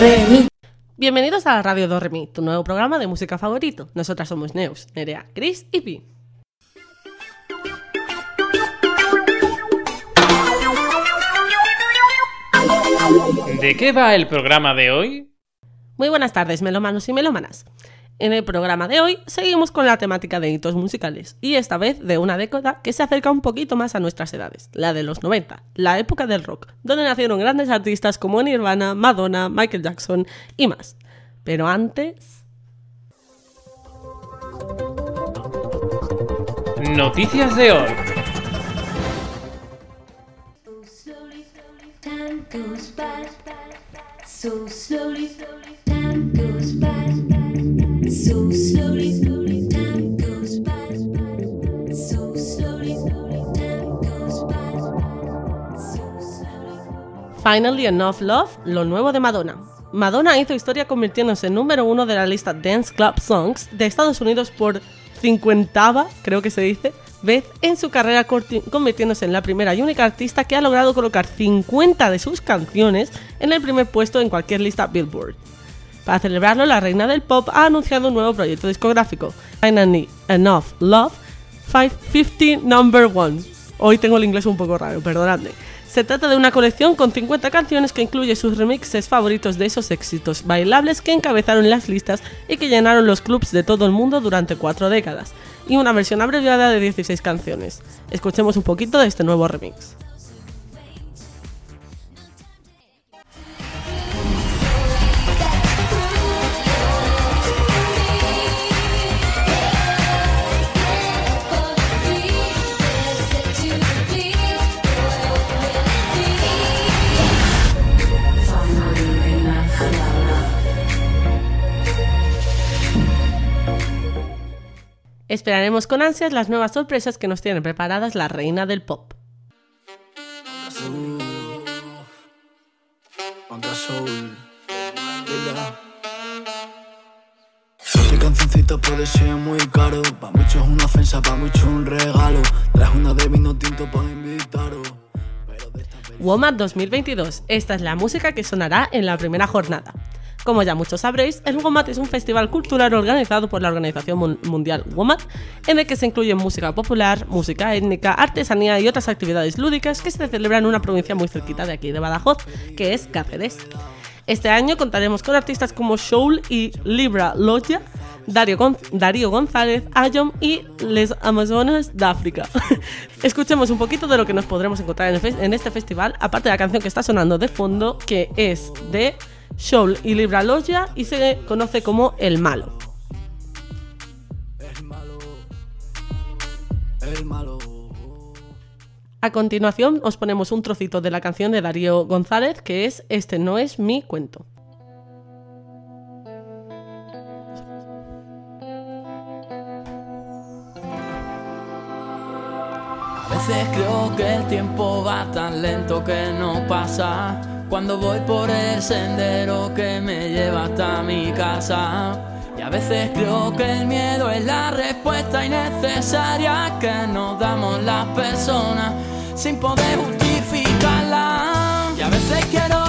re, mi. Bienvenidos a la Radio Do Re Mi, tu nuevo programa de música favorito. Nosotras somos Neus, Nerea, Chris y Pi. ¿De qué va el programa de hoy? Muy buenas tardes, melómanos y melómanas. En el programa de hoy seguimos con la temática de hitos musicales, y esta vez de una década que se acerca un poquito más a nuestras edades, la de los 90, la época del rock, donde nacieron grandes artistas como Nirvana, Madonna, Michael Jackson y más. Pero antes... Noticias de hoy. Slowly, time goes by. So slowly, time goes by. Finally Enough Love, lo nuevo de Madonna. Madonna hizo historia convirtiéndose en número uno de la lista Dance Club Songs de Estados Unidos por cincuentava, creo que se dice, vez en su carrera, convirtiéndose en la primera y única artista que ha logrado colocar 50 de sus canciones en el primer puesto en cualquier lista Billboard. Para celebrarlo, la reina del pop ha anunciado un nuevo proyecto discográfico, Finally Enough Love 550 Number One. Hoy tengo el inglés un poco raro, perdonadme. Se trata de una colección con 50 canciones que incluye sus remixes favoritos de esos éxitos bailables que encabezaron las listas y que llenaron los clubs de todo el mundo durante cuatro décadas, y una versión abreviada de 16 canciones. Escuchemos un poquito de este nuevo remix. Esperaremos con ansias las nuevas sorpresas que nos tiene preparadas la reina del pop. Esta cancioncita puede ser muy caro. Pa' muchos una ofensa, pa' muchos un regalo. Traes una de vino tinto para invitaros. Pero de esta peli- WOMAD 2022. Esta es la música que sonará en la primera jornada. Como ya muchos sabréis, el WOMAD es un festival cultural organizado por la Organización Mun- Mundial WOMAD, en el que se incluye música popular, música étnica, artesanía y otras actividades lúdicas que se celebran en una provincia muy cerquita de aquí de Badajoz, que es Cáceres. Este año contaremos con artistas como Soul y Libra Logia, Darío González, Ayom y Les Amazonas de África. Escuchemos un poquito de lo que nos podremos encontrar en, en este festival, aparte de la canción que está sonando de fondo, que es de Soul y Libra Logia y se conoce como. El malo. A continuación os ponemos un trocito de la canción de Darío González, que es Este no es mi cuento. A veces creo que el tiempo va tan lento que no pasa. Cuando voy por el sendero que me lleva hasta mi casa. Y a veces creo que el miedo es la respuesta innecesaria que nos damos las personas sin poder justificarla. Y a veces quiero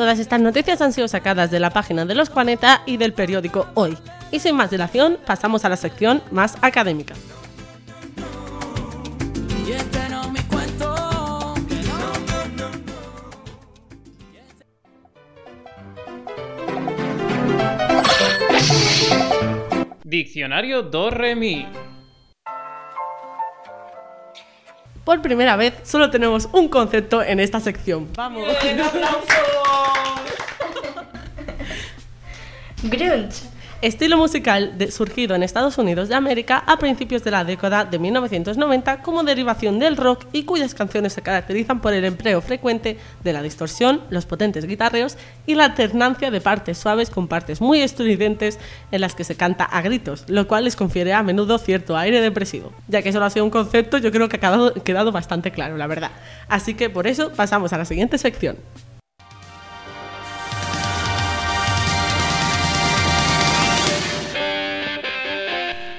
Todas estas noticias han sido sacadas de la página de Los 40 y del periódico Hoy. Y sin más dilación, pasamos a la sección más académica. Diccionario Do. Por primera vez, solo tenemos un concepto en esta sección. ¡Vamos! Grunge. Estilo musical surgido en Estados Unidos de América a principios de la década de 1990 como derivación del rock y cuyas canciones se caracterizan por el empleo frecuente de la distorsión, los potentes guitarreos y la alternancia de partes suaves con partes muy estridentes en las que se canta a gritos, lo cual les confiere a menudo cierto aire depresivo. Ya que solo ha sido un concepto, yo creo que ha quedado bastante claro, la verdad. Así que por eso pasamos a la siguiente sección.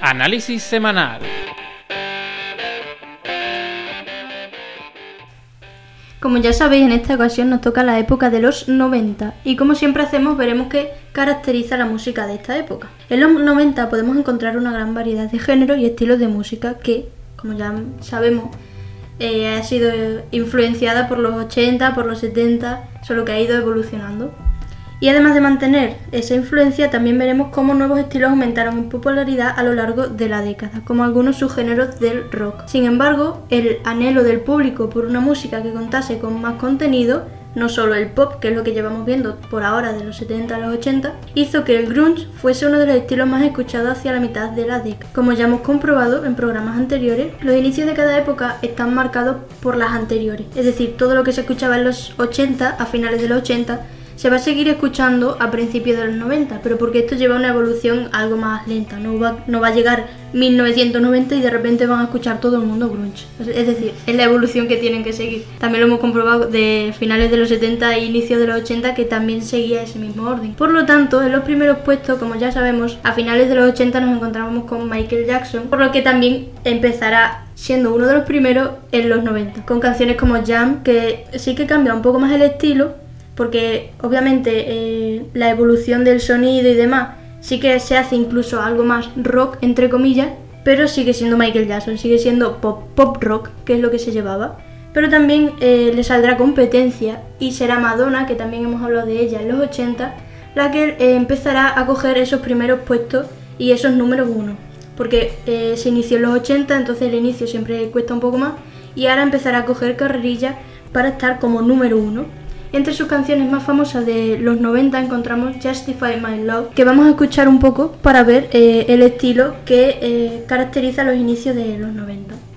Análisis semanal. Como ya sabéis, en esta ocasión nos toca la época de los 90 y como siempre hacemos veremos qué caracteriza la música de esta época. En los 90 podemos encontrar una gran variedad de géneros y estilos de música que, como ya sabemos, eh, ha sido influenciada por los 80, por los 70, solo que ha ido evolucionando. Y además de mantener esa influencia, también veremos cómo nuevos estilos aumentaron en popularidad a lo largo de la década, como algunos subgéneros del rock. Sin embargo, el anhelo del público por una música que contase con más contenido, no solo el pop, que es lo que llevamos viendo por ahora de los 70 a los 80, hizo que el grunge fuese uno de los estilos más escuchados hacia la mitad de la década. Como ya hemos comprobado en programas anteriores, los inicios de cada época están marcados por las anteriores, es decir, todo lo que se escuchaba en los 80 a finales de los 80 se va a seguir escuchando a principios de los 90, pero porque esto lleva una evolución algo más lenta, no va, no va a llegar 1990 y de repente van a escuchar todo el mundo grunge. Es decir, es la evolución que tienen que seguir. También lo hemos comprobado de finales de los 70 e inicios de los 80 que también seguía ese mismo orden. Por lo tanto, en los primeros puestos, como ya sabemos, a finales de los 80 nos encontramos con Michael Jackson, por lo que también empezará siendo uno de los primeros en los 90, con canciones como Jam, que sí que cambia un poco más el estilo, porque obviamente eh, la evolución del sonido y demás sí que se hace incluso algo más rock, entre comillas, pero sigue siendo Michael Jackson, sigue siendo pop, pop rock, que es lo que se llevaba. Pero también eh, le saldrá competencia y será Madonna, que también hemos hablado de ella en los 80, la que eh, empezará a coger esos primeros puestos y esos números uno. Porque se inició en los 80, entonces el inicio siempre cuesta un poco más, y ahora empezará a coger carrerilla para estar como número uno. Entre sus canciones más famosas de los 90 encontramos Justify My Love, que vamos a escuchar un poco para ver eh, el estilo que eh, caracteriza los inicios de los 90.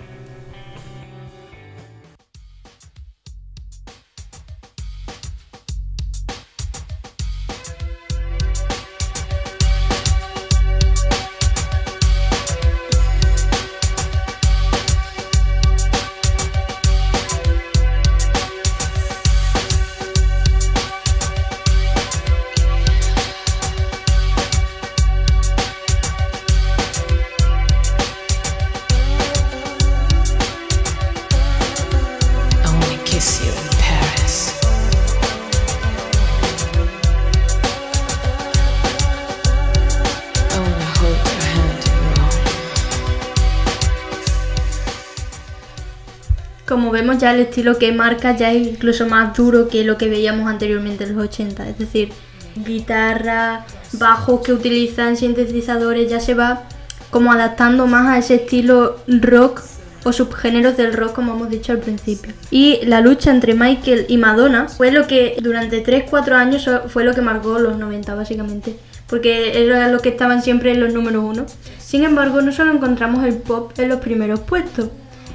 Vemos ya el estilo que marca ya es incluso más duro que lo que veíamos anteriormente en los 80, es decir, guitarra, bajos que utilizan sintetizadores, ya se va como adaptando más a ese estilo rock o subgéneros del rock como hemos dicho al principio. Y la lucha entre Michael y Madonna fue lo que durante 3-4 años fue lo que marcó los 90 básicamente, porque era lo que estaban siempre en los números uno. Sin embargo, no solo encontramos el pop en los primeros puestos,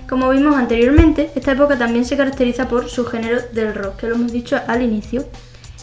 como vimos anteriormente, esta época también se caracteriza por su género del rock, que lo hemos dicho al inicio,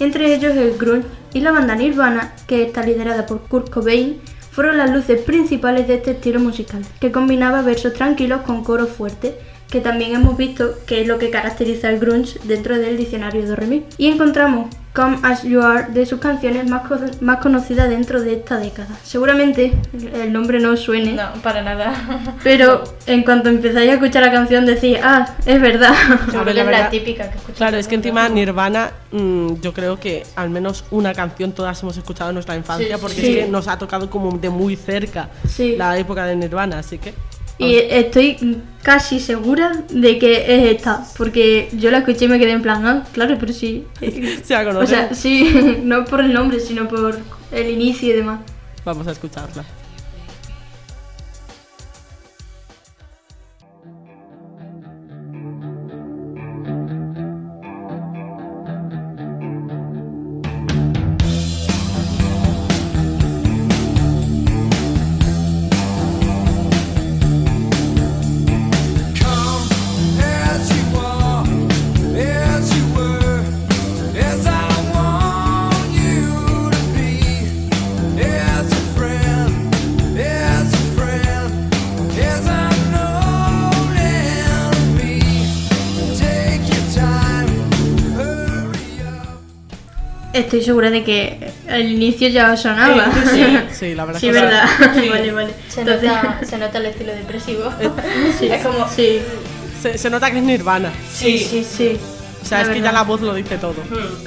entre ellos el grunge y la banda Nirvana, que está liderada por Kurt Cobain, fueron las luces principales de este estilo musical, que combinaba versos tranquilos con coros fuertes, que también hemos visto que es lo que caracteriza el grunge dentro del diccionario de Remy. Y encontramos Come As You Are de sus canciones más, más conocidas dentro de esta década. Seguramente el nombre no os suene. No, para nada. Pero en cuanto empezáis a escuchar la canción decís, ah, es verdad. Que es la típica que escuchamos. Claro, es que encima Nirvana, mm, yo creo que al menos una canción todas hemos escuchado en nuestra infancia, Sí, porque sí. es que nos ha tocado como de muy cerca Sí. la época de Nirvana, así que. Y estoy casi segura de que es esta, porque yo la escuché y me quedé en plan, ah, claro, pero sí. Se la O conocemos. sea, sí, no por el nombre, sino por el inicio y demás. Vamos a escucharla. Segura de que al inicio ya sonaba. Sí, sí, la verdad Sí, que verdad. sí. vale, vale. Se, Entonces- nota, se nota el estilo depresivo. sí, es como- Sí, Se, se nota que es Nirvana. sí, sí. sí. O sea, La es que verdad. ya la voz lo dice todo.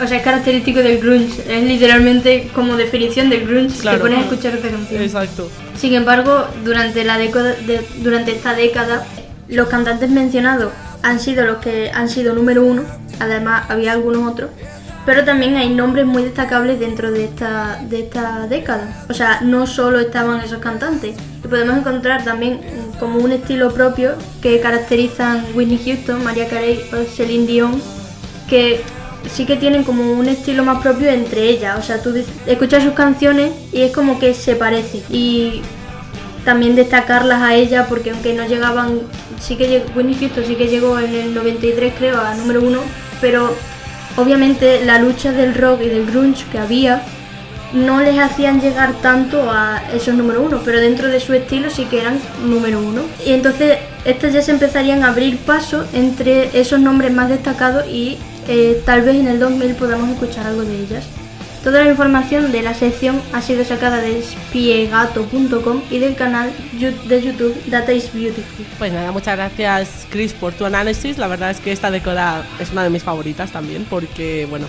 O sea, es característico del grunge. Es literalmente como definición del grunge. Claro. Te pones a escuchar esta canción. Exacto. Sin embargo, durante, la década de- durante esta década, los cantantes mencionados han sido los que han sido número uno. Además, había algunos otros. Pero también hay nombres muy destacables dentro de esta, de esta década. O sea, no solo estaban esos cantantes. Y podemos encontrar también mm, como un estilo propio que caracterizan Whitney Houston, Mariah Carey o Celine Dion, que sí que tienen como un estilo más propio entre ellas. O sea, tú escuchas sus canciones y es como que se parecen. Y también destacarlas a ella porque aunque no llegaban, sí que Whitney Houston sí que llegó en el 93 creo a número uno, pero obviamente la lucha del rock y del grunge que había no les hacían llegar tanto a esos número uno, pero dentro de su estilo sí que eran número uno. Y entonces estas ya se empezarían a abrir paso entre esos nombres más destacados y eh, tal vez en el 2000 podamos escuchar algo de ellas. Toda la información de la sección ha sido sacada de spiegato.com y del canal de YouTube Data is Beautiful. Pues nada, muchas gracias Chris por tu análisis. La verdad es que esta década es una de mis favoritas también porque, bueno,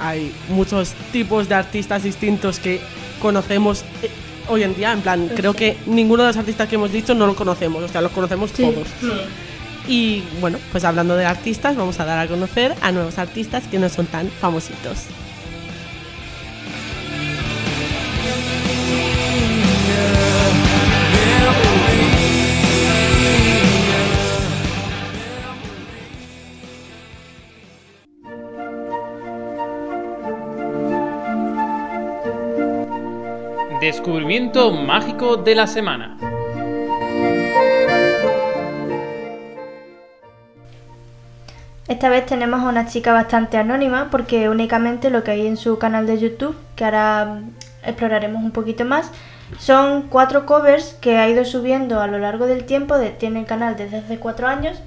hay muchos tipos de artistas distintos que conocemos eh, hoy en día. En plan, creo que ninguno de los artistas que hemos dicho no lo conocemos, o sea, los conocemos Sí. todos. Y bueno, pues hablando de artistas, vamos a dar a conocer a nuevos artistas que no son tan famositos. Descubrimiento mágico de la semana. Esta vez tenemos a una chica bastante anónima porque únicamente lo que hay en su canal de YouTube, que ahora mm, exploraremos un poquito más, son cuatro covers que ha ido subiendo a lo largo del tiempo, de- tiene el canal desde hace cuatro años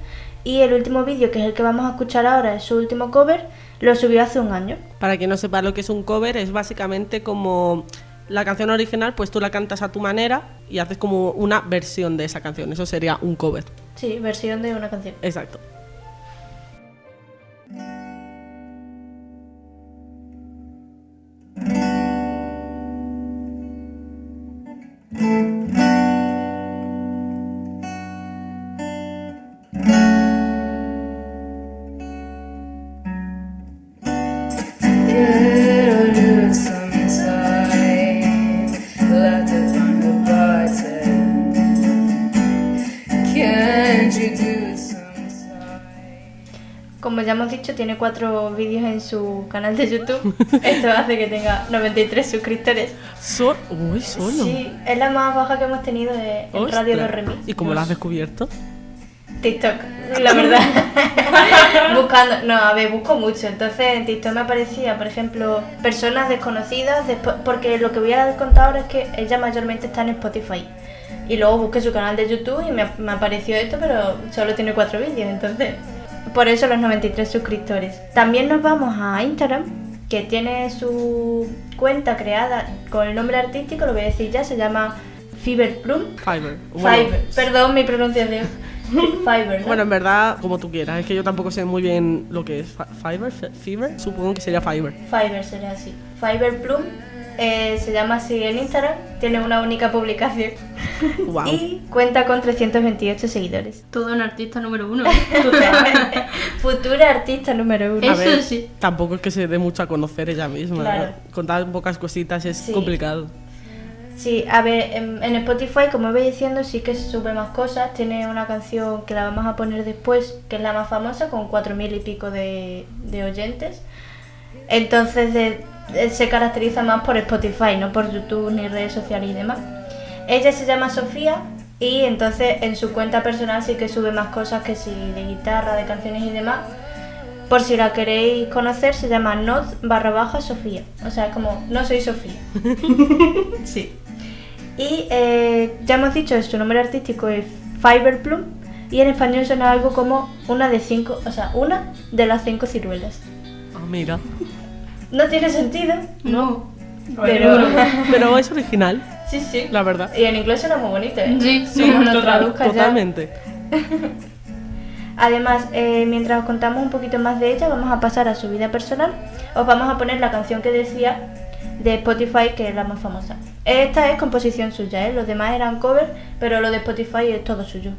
y el último vídeo, que es el que vamos a escuchar ahora, es su último cover, lo subió hace un año. Para quien no sepa lo que es un cover, es básicamente como la canción original, pues tú la cantas a tu manera y haces como una versión de esa canción. Eso sería un cover. Sí, versión de una canción. Exacto. Como ya hemos dicho, tiene cuatro vídeos en su canal de YouTube. Esto hace que tenga 93 suscriptores. So Uy, solo. Sí, es la más baja que hemos tenido de, en Radio. Los Remix. ¿Y cómo lo has descubierto? TikTok, la verdad. Buscando, no, a ver, busco mucho. Entonces en TikTok me aparecía, por ejemplo, personas desconocidas, porque lo que voy a contar ahora es que ella mayormente está en Spotify. Y luego busqué su canal de YouTube y me, me apareció esto, pero solo tiene cuatro vídeos, entonces. Por eso los 93 suscriptores. También nos vamos a Instagram, que tiene su cuenta creada con el nombre artístico, lo voy a decir ya, se llama Fiverr Plum. Bueno, Fiverr, perdón mi pronunciación. Fiverr, ¿no? bueno, en verdad, como tú quieras. Es que yo tampoco sé muy bien lo que es Fi- Fiverr. Fiverr, supongo que sería Fiverr. Fiverr sería así. Fiverr Plum eh, se llama así en Instagram, tiene una única publicación Wow. y cuenta con 328 seguidores. Todo un artista número uno. Futura artista número uno. A Eso ver, sí. Tampoco es que se dé mucho a conocer ella misma. Claro. ¿no? Con tan pocas cositas es Sí. complicado. Sí, a ver, en, Spotify, como veis diciendo, sí que sube más cosas. Tiene una canción que la vamos a poner después, que es la más famosa, con 4.000 y pico de, oyentes. Entonces de- de- se caracteriza más por Spotify, no por YouTube ni redes sociales y demás. Ella se llama Sofía y entonces en su cuenta personal sí que sube más cosas que si de guitarra, de canciones y demás. Por si la queréis conocer, se llama not barra baja Sofía. O sea, es como no soy Sofía. sí. Y eh, ya hemos dicho, su nombre artístico es Fiverr Plum y en español suena algo como una de cinco, o sea, una de las cinco ciruelas. Ah, mira. No tiene sentido, No. pero... Pero es original, sí, sí. la verdad. Y en inglés suena muy bonito, ¿eh? Sí, Sí, lo ya. totalmente. Además, eh, mientras os contamos un poquito más de ella, vamos a pasar a su vida personal. Os vamos a poner la canción que decía de Spotify, que es la más famosa. Esta es composición suya, ¿eh? los demás eran cover, pero lo de Spotify es todo suyo.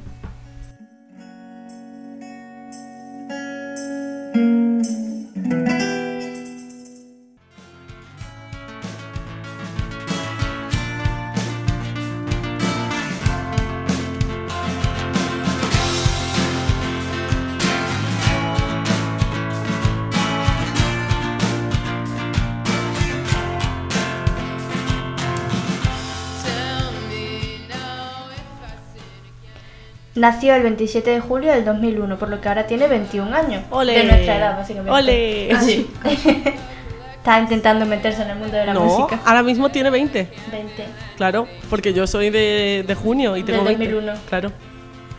Nació el 27 de julio del 2001, por lo que ahora tiene 21 años. ¡Ole! De nuestra edad, básicamente. ¡Ole! Ah, sí. Está intentando meterse en el mundo de la no, música. ahora mismo tiene 20. 20. Claro, porque yo soy de, de junio y tengo Del 20. 2001. Claro.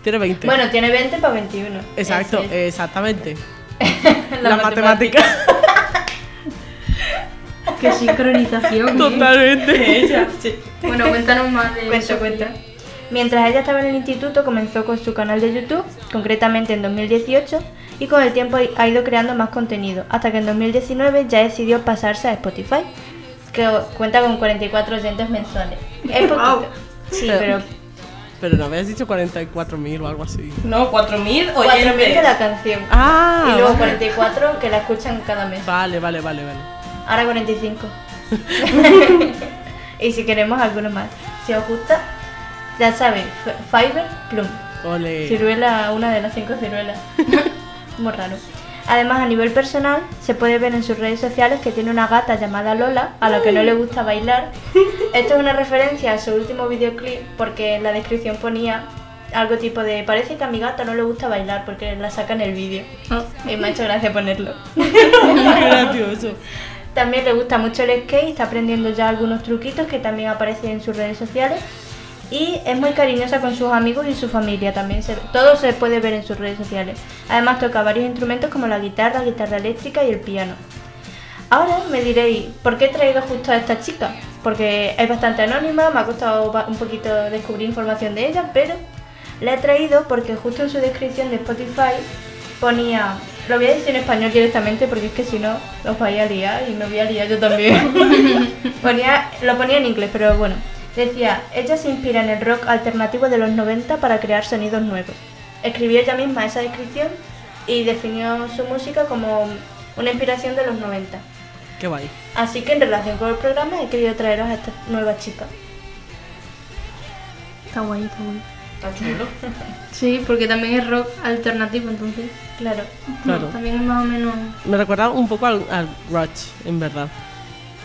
Tiene 20. Bueno, tiene 20 para 21. Exacto, es. exactamente. La La, matemática. Qué sincronización. ¿eh? Totalmente. Bueno, cuéntanos más de Cuenta, Sofía. cuenta. Mientras ella estaba en el instituto, comenzó con su canal de YouTube, concretamente en 2018, y con el tiempo ha ido creando más contenido, hasta que en 2019 ya decidió pasarse a Spotify, que cuenta con 44 oyentes mensuales. Es poquito. Sí, pero Pero no habías dicho 44.000 o algo así. No, 4.000 4.000 de oyentes. la canción. Ah, y luego vale. 44 que la escuchan cada mes. Vale, vale, vale, vale. Ahora 45. y si queremos alguno más. Si os gusta, ya sabéis, F- Fiverr Plum. Ole. Ciruela, una de las cinco ciruelas. Muy raro. Además, a nivel personal, se puede ver en sus redes sociales que tiene una gata llamada Lola, a la que no le gusta bailar. Esto es una referencia a su último videoclip, porque en la descripción ponía algo tipo de parece que a mi gata no le gusta bailar porque la saca en el vídeo. Y me ha hecho gracia ponerlo. Gracioso. También le gusta mucho el skate, está aprendiendo ya algunos truquitos que también aparecen en sus redes sociales. Y es muy cariñosa con sus amigos y su familia también. Se, todo se puede ver en sus redes sociales. Además toca varios instrumentos como la guitarra, guitarra eléctrica y el piano. Ahora me diréis, ¿por qué he traído justo a esta chica? Porque es bastante anónima, me ha costado un poquito descubrir información de ella, pero la he traído porque justo en su descripción de Spotify ponía, lo voy a decir en español directamente porque es que si no os vais a liar y me voy a liar yo también. ponía, lo ponía en inglés, pero bueno, decía, ella se inspira en el rock alternativo de los 90 para crear sonidos nuevos. Escribió ella misma esa descripción y definió su música como una inspiración de los 90. Qué guay. Así que en relación con el programa he querido traeros a esta nueva chica. Está guay, está guay. Está chulo. Sí, porque también es rock alternativo, entonces. Claro. Claro. También es más o menos. Me recuerda un poco al, al en verdad.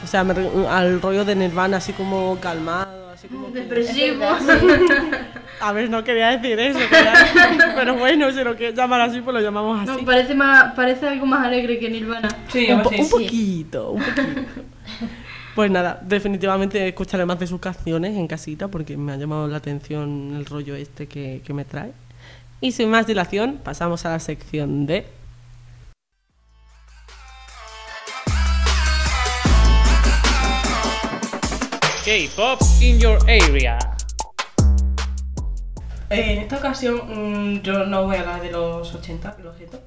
O sea, me re- al rollo de Nirvana, así como calmado, así como... que- Depresivo. A ver, no quería decir eso, quería- pero bueno, si lo que llamar así, pues lo llamamos No, así. parece, más, parece algo más alegre que Nirvana. Sí, un, po- un sí. poquito, un poquito. Pues nada, definitivamente escucharé más de sus canciones en casita porque me ha llamado la atención el rollo este que, que me trae. Y sin más dilación, pasamos a la sección de... K-pop in your area. Eh, en esta ocasión mm, yo no voy a hablar de los 80, lo siento.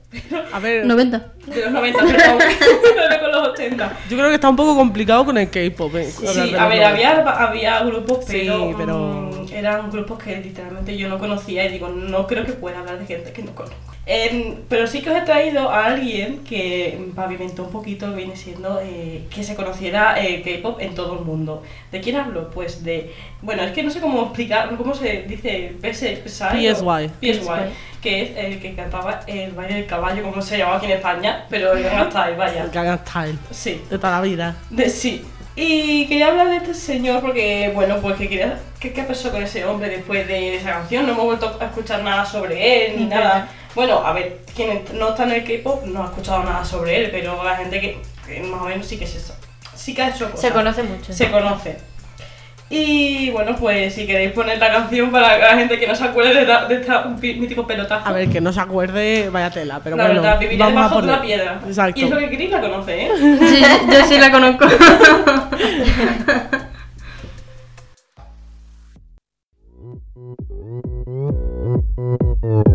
A ver, 90. De los 90, perdón. no con los 80. yo creo que está un poco complicado con el K-pop. eh, Sí, a ver, 90. había, había grupos, Sí, pero, pero- mm, eran grupos que literalmente yo no conocía y digo, no creo que pueda hablar de gente que no conozco. Em, pero sí que os he traído a alguien que pavimentó un poquito que viene siendo eh, que se conociera eh, K-pop en todo el mundo. ¿De quién hablo? Pues de. Bueno, es que no sé cómo explicar, cómo se dice PS, PSY, PSY. PSY, que es el que cantaba el baile del caballo, como se llama aquí en España, pero el Gangnam Style, vaya. Gangnam Style, Sí. de toda la vida. De, sí. Y quería hablar de este señor porque, bueno, pues que quería... ¿Qué, qué pasó con ese hombre después de esa canción? No hemos vuelto a escuchar nada sobre él ni nada. Bueno, a ver, quien no está en el K-pop no ha escuchado nada sobre él, pero la gente que, que más o menos sí que es eso. Sí que ha hecho cosas. Se conoce mucho. Se conoce. Y bueno, pues si queréis poner la canción para la gente que no se acuerde de, la- de mítico pelotazo. A ver, que no se acuerde, vaya tela, pero la bueno, verdad, viviría vamos a debajo de una piedra. Exacto. Y es lo que queréis, la conoce, ¿eh? Sí, yo sí la conozco.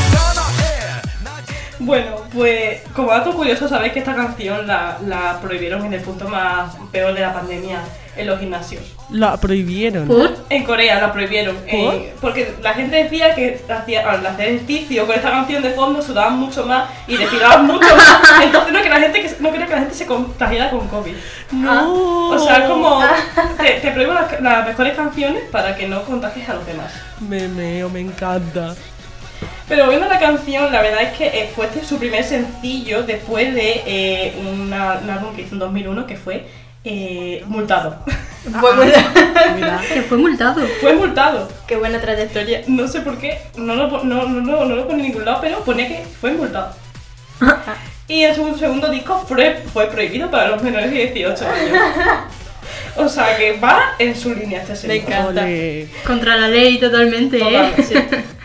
Bueno, pues como dato curioso, sabéis que esta canción la, la prohibieron en el punto más peor de la pandemia en los gimnasios. La prohibieron. ¿Por? En Corea la prohibieron. eh, porque la gente decía que hacía, al hacer ejercicio con esta canción de fondo sudaban mucho más y respiraban mucho más. Entonces no, que la gente, que, no quería que la gente se contagiara con COVID. No. O sea, como te, te prohíbo las, las mejores canciones para que no contagies a los demás. Me meo, me encanta. Pero viendo la canción, la verdad es que eh, fue este su primer sencillo después de eh, una- un álbum que hizo en 2001 que fue eh, Multado. Fue muy- Mira, Que fue multado. fue multado. Qué buena trayectoria. No sé por qué, no lo, po- no, no, no, no lo pone en ningún lado, pero ponía que fue multado. Y en su segundo disco fue, fue prohibido para los menores de 18 años. O sea que va en su línea este señor. Me encanta. Contra la ley totalmente, ¿eh? Totalmente.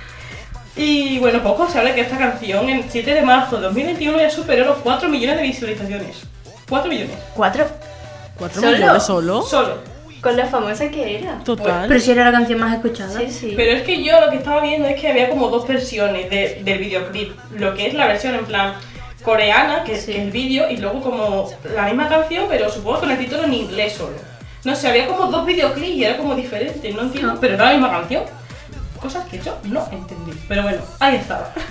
Y bueno, poco se habla que esta canción en 7 de marzo de 2021 ya superó los 4 millones de visualizaciones. 4 millones. ¿Cuatro? ¿Cuatro ¿Solo? millones solo? Solo. Con la famosa que era. Total. Pero si era la canción más escuchada. Sí, sí. Pero es que yo lo que estaba viendo es que había como dos versiones de- del videoclip. Lo que es la versión en plan coreana, que, Sí. que es el vídeo, y luego como la misma canción, pero supongo con el título en inglés solo. No sé, había como dos videoclips y era como diferente, no entiendo, Ah. pero era la misma canción. Cosas que yo no entendí. Pero bueno, ahí estaba.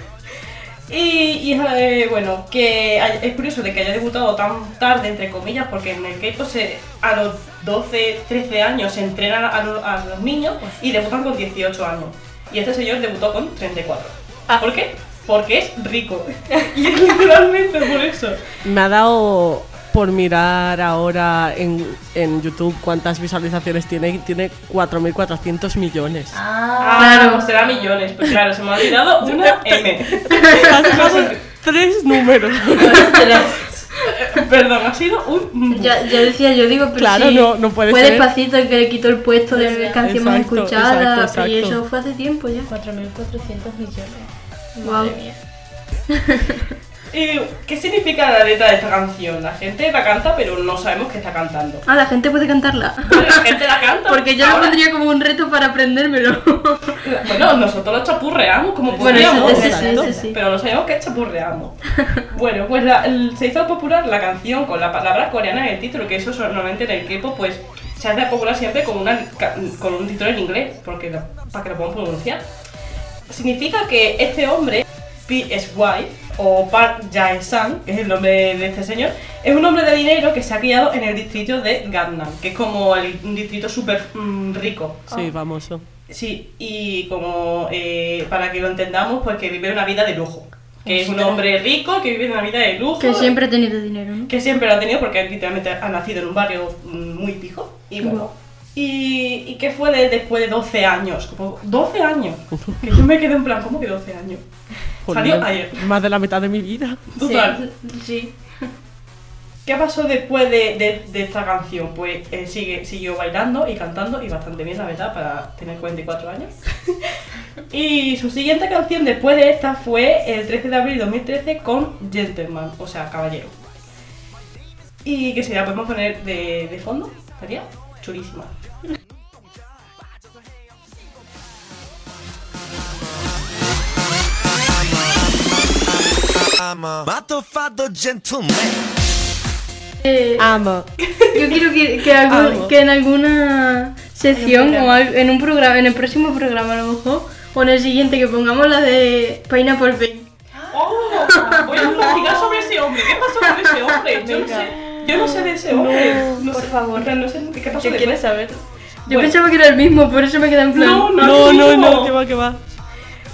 Y, y eh, bueno, que hay- es curioso de que haya debutado tan tarde, entre comillas, porque en el K-pop se- a los 12, 13 años se entrenan a, lo- a los niños y debutan con 18 años. Y este señor debutó con 34. Ah. ¿Por qué? Porque es rico. y es literalmente por eso. Me ha dado por mirar ahora en, en YouTube cuántas visualizaciones tiene. y Tiene 4.400 millones. Ah, Claro, pues será millones. Pues claro, se me ha olvidado una M. Has dejado tres números. Perdón, ha sido un. Ya, ya decía yo, digo, pero Claro, si no- no puede fue ser. despacito el que le quitó el puesto de Exacto, canción más escuchada, exacto, y eso fue hace tiempo ya. 4.400 millones. Wow. Madre mía. ¿Y qué significa la letra de esta canción? La gente la canta, pero no sabemos qué está cantando. Ah, la gente puede cantarla. La gente la canta. Porque yo lo pondría como un reto para aprendérmelo. Bueno, nosotros lo chapurreamos como Bueno, eso- podíamos. eso sí, eso sí. Pero no sabíamos que chapurreamos. bueno, pues la- el- se hizo popular la canción con la palabra coreana en el título, que eso es normalmente en el K-pop pues se hace popular siempre con, una, con un título en inglés, porque lo- para que lo podamos pronunciar. Significa que este hombre, PSY, o Park Jae-san, que es el nombre de este señor, es un hombre de dinero que se ha criado en el distrito de Gangnam, que es como el- un distrito súper mm, rico. Sí, famoso. Sí, y como eh, para que lo entendamos, pues que vive una vida de lujo. Que es un hombre rico, que vive una vida de lujo. que siempre he tenido dinero, ¿no? que siempre lo ha tenido porque literalmente ha nacido en un barrio mm, muy pijo. Y bueno. Y, y que fue de- después de 12 años. Como 12 años. Que yo me quedé en plan, ¿cómo que 12 años? Salió ayer. Más de la mitad de mi vida. Total. Sí. ¿Qué pasó después de, de- de esta canción? Pues eh, sigue, siguió bailando y cantando y bastante bien, la verdad, para tener 44 años. y su siguiente canción después de esta fue el 13 de abril de 2013 con Gentleman, o sea, caballero. Y que si la podemos poner de, de fondo, estaría chulísima. Eh, Amo. yo quiero que, que, algún- Amo. que en alguna sección programa. o al- en un programa, en el próximo programa a lo mejor, o en el siguiente que pongamos la de Pineapple Pink. ¡Oh! Voy a investigar sobre ese hombre. ¿Qué pasó con ese hombre? Yo no sé, yo no sé de ese hombre. No, por sé, favor. No sé qué pasó quiero después. saber. Yo Bueno. pensaba que era el mismo, por eso me quedé en plan. No, no, No, no, no, que va, que va.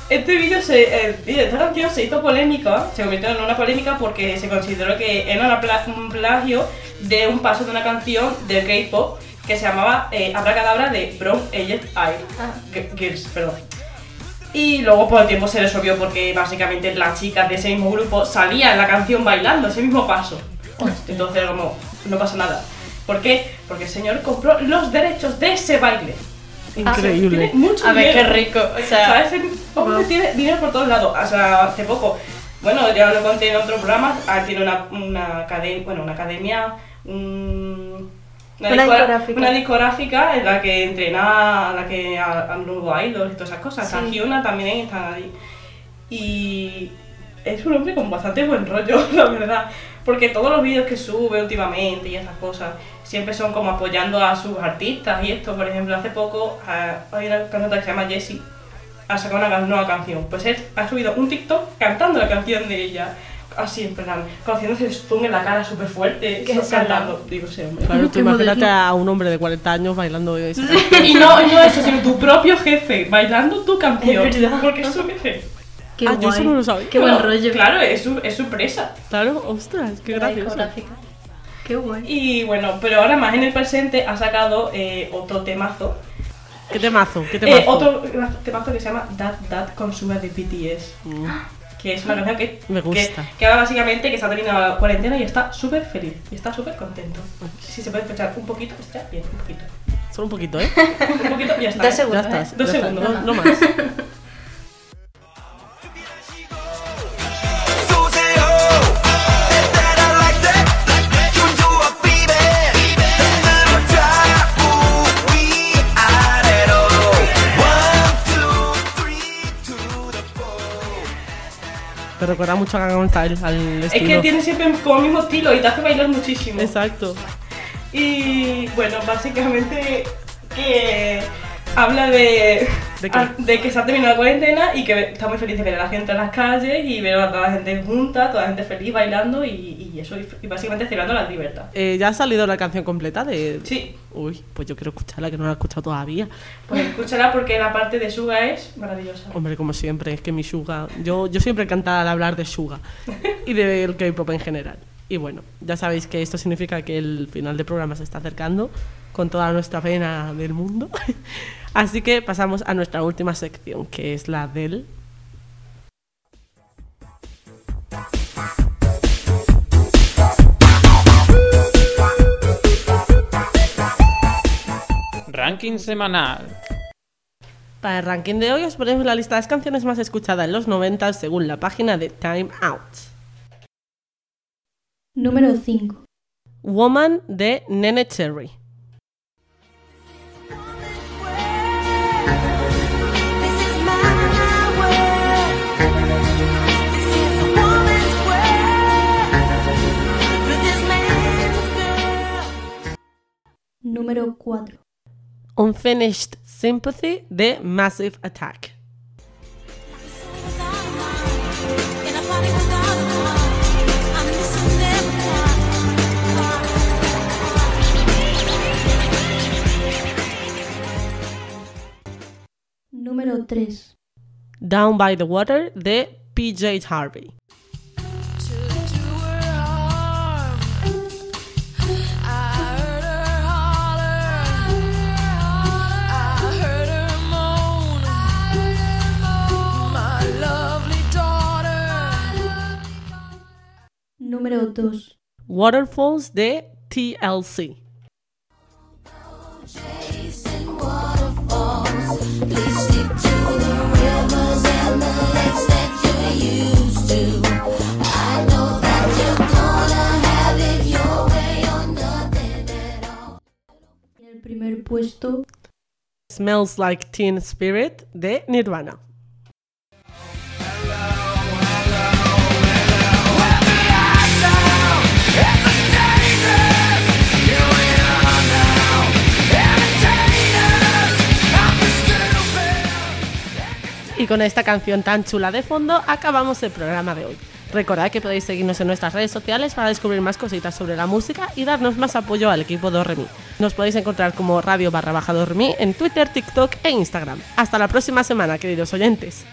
Este vídeo, se, eh, esta canción se hizo polémica, se convirtió en una polémica porque se consideró que era una un plagio de un paso de una canción de K-pop que se llamaba eh, Abracadabra de Brown Eyed Eye. G- Girls, perdón. Y luego por el tiempo se resolvió porque básicamente las chicas de ese mismo grupo salían en la canción bailando ese mismo paso. Entonces como, no pasa nada. ¿Por qué? Porque el señor compró los derechos de ese baile. Increíble. Tiene mucho A ver, qué dinero. rico. O sea, ese hombre tiene dinero por todos lados. O sea, hace poco, bueno, ya lo conté en otro programa, ah, tiene una, una academia, bueno, una academia, un- Una discogra- discográfica. una discográfica en la que entrena, a la que a, a nuevos idols y todas esas cosas. Sí. San Hyuna también están ahí. Y es un hombre con bastante buen rollo, la verdad. Porque todos los vídeos que sube últimamente y esas cosas siempre son como apoyando a sus artistas y esto. Por ejemplo, hace poco ah, hay una cantante que se llama Jessie, ha sacado una can- nueva canción. Pues él ha subido un TikTok cantando la canción de ella. Así, en plan, haciéndose el stun en la cara súper fuerte, Qué cantando. Digo, sí, hombre. Claro, tú imagínate a un hombre de 40 años bailando eso. Y no, no eso, sino tu propio jefe bailando tu canción. Es verdad. Porque es su jefe. Qué ah, yo guay. eso no lo sabía. Qué buen Claro, rollo. Claro, es su, es su presa. Claro, ostras, qué gracioso. Qué guay. Y bueno, pero ahora más en el presente ha sacado eh, otro temazo. ¿Qué temazo? ¿Qué Eh, temazo? otro temazo que se llama That That con Suga de BTS. Mm. Que es una canción que, Me gusta. que, que habla básicamente que está terminando la cuarentena y está súper feliz. Y está súper contento. Si se puede escuchar un poquito, está bien, un poquito. Solo un poquito, ¿eh? Un poquito y ya está. Dos ¿eh? segundos. Ya estás. Dos ya está, segundos. No, no más. Me recuerda mucho a Gangnam Style, al Es estilo. que tiene siempre como el mismo estilo y te hace bailar muchísimo. Exacto. Y bueno, básicamente que habla de, ¿De qué? ah, de que se ha terminado la cuarentena y que está muy feliz de ver a la gente en las calles y ver a toda la gente junta, toda la gente feliz bailando y, y eso, y, y básicamente celebrando la libertad. Eh, ¿Ya ha salido la canción completa de...? Sí, Uy, pues yo quiero escucharla, que no la he escuchado todavía. pues escúchala porque la parte de Suga es maravillosa. Hombre, como siempre, es que mi Suga... Yo, yo siempre encantada al hablar de Suga y del K-pop en general. Y bueno, ya sabéis que esto significa que el final del programa se está acercando con toda nuestra pena del mundo. Así que pasamos a nuestra última sección, que es la del... Ranking semanal. Para el ranking de hoy os ponemos la lista de las canciones más escuchadas en los 90 según la página de Time Out. Número 5. Woman de Nene Cherry. Número 4. Unfinished Sympathy de Massive Attack. Número 3. Down by the Water de PJ Harvey. Número 2. Waterfalls de TLC. El primer puesto. Smells Like Teen Spirit de Nirvana. Y con esta canción tan chula de fondo acabamos el programa de hoy. Recordad que podéis seguirnos en nuestras redes sociales para descubrir más cositas sobre la música y darnos más apoyo al equipo Dorremi. Nos podéis encontrar como radio barra baja Dorremi en Twitter, TikTok e Instagram. Hasta la próxima semana, queridos oyentes.